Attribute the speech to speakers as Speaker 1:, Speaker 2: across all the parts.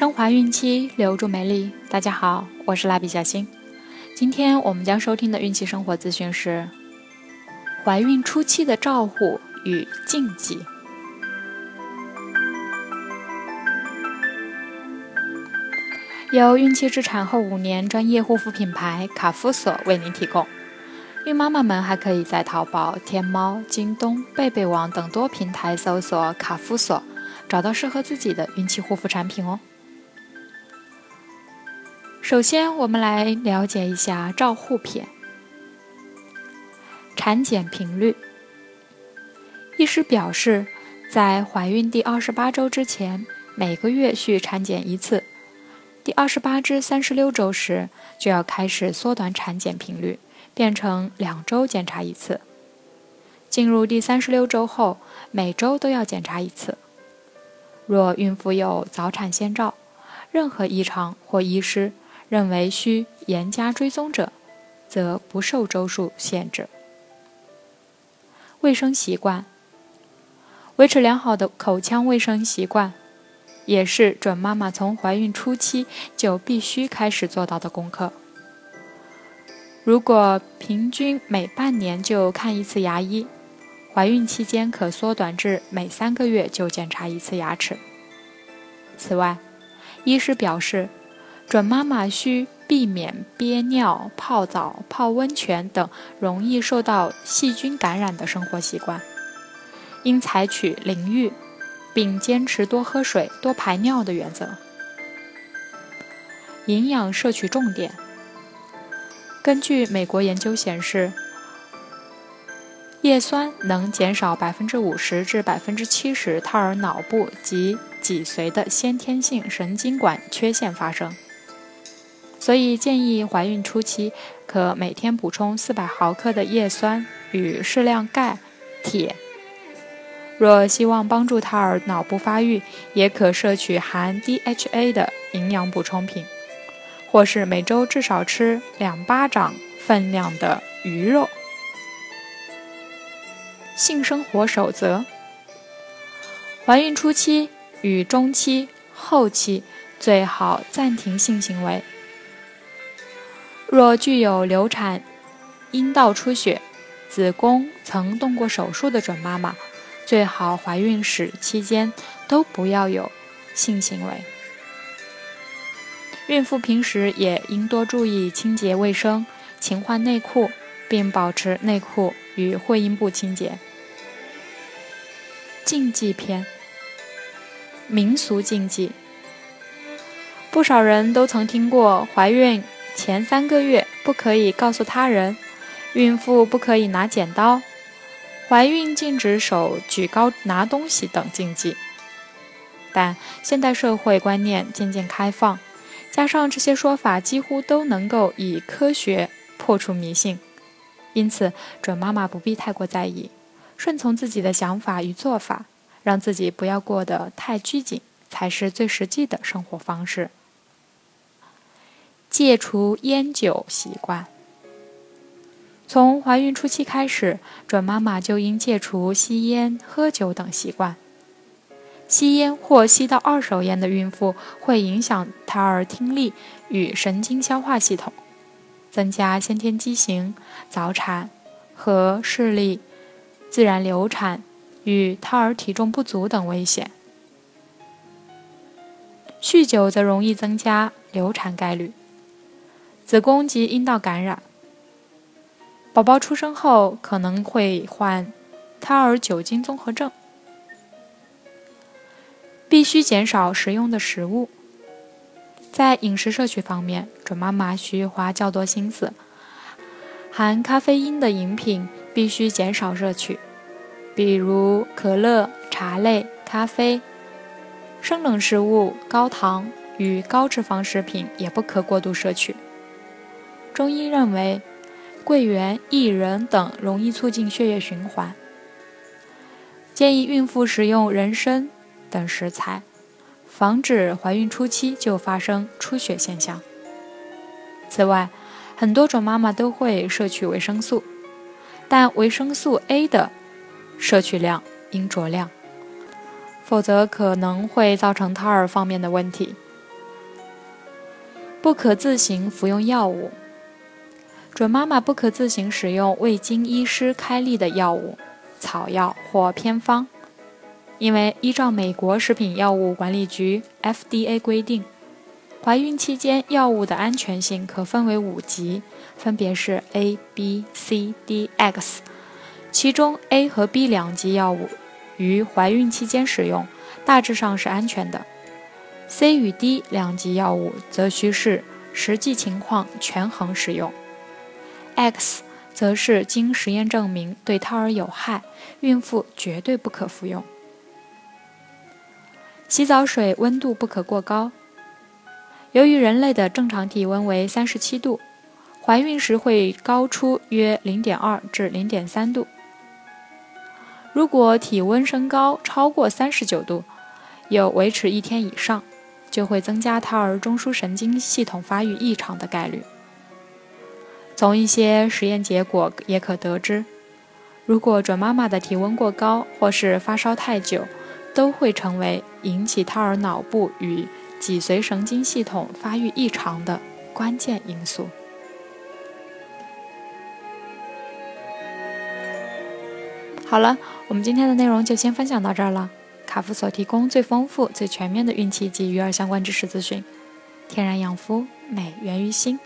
Speaker 1: 升华孕期，留住美丽。大家好，我是蜡笔小新。今天我们将收听的孕期生活资讯是：怀孕初期的照护与禁忌。由孕期至产后五年专业护肤品牌卡夫索为您提供。孕妈妈们还可以在淘宝、天猫、京东、贝贝网等多平台搜索卡夫索，找到适合自己的孕期护肤产品哦。首先，我们来了解一下照护篇。产检频率，医师表示，在怀孕第二十八周之前，每个月需产检一次；第二十八至三十六周时，就要开始缩短产检频率，变成两周检查一次；进入第三十六周后，每周都要检查一次。若孕妇有早产先兆，任何异常或医师。认为需严加追踪者，则不受周数限制。卫生习惯，维持良好的口腔卫生习惯，也是准妈妈从怀孕初期就必须开始做到的功课。如果平均每半年就看一次牙医，怀孕期间可缩短至每三个月就检查一次牙齿。此外，医师表示。准妈妈需避免憋尿、泡澡、泡温泉等容易受到细菌感染的生活习惯，应采取淋浴，并坚持多喝水、多排尿的原则。营养摄取重点：根据美国研究显示，叶酸能减少百分之五十至百分之七十胎儿脑部及脊髓的先天性神经管缺陷发生。所以建议怀孕初期可每天补充四百毫克的叶酸与适量钙、铁。若希望帮助胎儿脑部发育，也可摄取含 DHA 的营养补充品，或是每周至少吃两巴掌分量的鱼肉。性生活守则：怀孕初期与中期、后期最好暂停性行为。若具有流产、阴道出血、子宫曾动过手术的准妈妈，最好怀孕时期间都不要有性行为。孕妇平时也应多注意清洁卫生，勤换内裤，并保持内裤与会阴部清洁。禁忌篇：民俗禁忌。不少人都曾听过怀孕。前三个月不可以告诉他人，孕妇不可以拿剪刀，怀孕禁止手举高拿东西等禁忌。但现代社会观念渐渐开放，加上这些说法几乎都能够以科学破除迷信，因此准妈妈不必太过在意，顺从自己的想法与做法，让自己不要过得太拘谨，才是最实际的生活方式。戒除烟酒习惯。从怀孕初期开始，准妈妈就应戒除吸烟、喝酒等习惯。吸烟或吸到二手烟的孕妇会影响胎儿听力与神经消化系统，增加先天畸形、早产和视力、自然流产与胎儿体重不足等危险。酗酒则容易增加流产概率。子宫及阴道感染，宝宝出生后可能会患胎儿酒精综合症。必须减少食用的食物。在饮食摄取方面，准妈妈需花较多心思。含咖啡因的饮品必须减少摄取，比如可乐、茶类、咖啡。生冷食物、高糖与高脂肪食品也不可过度摄取。中医认为，桂圆、薏仁等容易促进血液循环，建议孕妇食用人参等食材，防止怀孕初期就发生出血现象。此外，很多准妈妈都会摄取维生素，但维生素 A 的摄取量应酌量，否则可能会造成胎儿方面的问题，不可自行服用药物。准妈妈不可自行使用未经医师开立的药物、草药或偏方，因为依照美国食品药物管理局 （FDA） 规定，怀孕期间药物的安全性可分为五级，分别是 A、B、C、D、X，其中 A 和 B 两级药物于怀孕期间使用，大致上是安全的。C 与 D 两级药物则需视实际情况权衡使用。，X 则是经实验证明对胎儿有害，孕妇绝对不可服用。洗澡水温度不可过高，由于人类的正常体温为三十七度，怀孕时会高出约零点二至零点三度。如果体温升高超过三十九度，有维持一天以上。就会增加胎儿中枢神经系统发育异常的概率。从一些实验结果也可得知，如果准妈妈的体温过高或是发烧太久，都会成为引起胎儿脑部与脊髓神经系统发育异常的关键因素。好了，我们今天的内容就先分享到这儿了。卡夫所提供最丰富、最全面的孕期及育儿相关知识资讯。天然养肤，美源于心，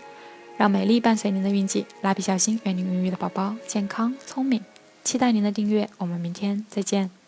Speaker 1: 让美丽伴随您的运气。蜡笔小新，愿您孕育的宝宝健康聪明。期待您的订阅，我们明天再见。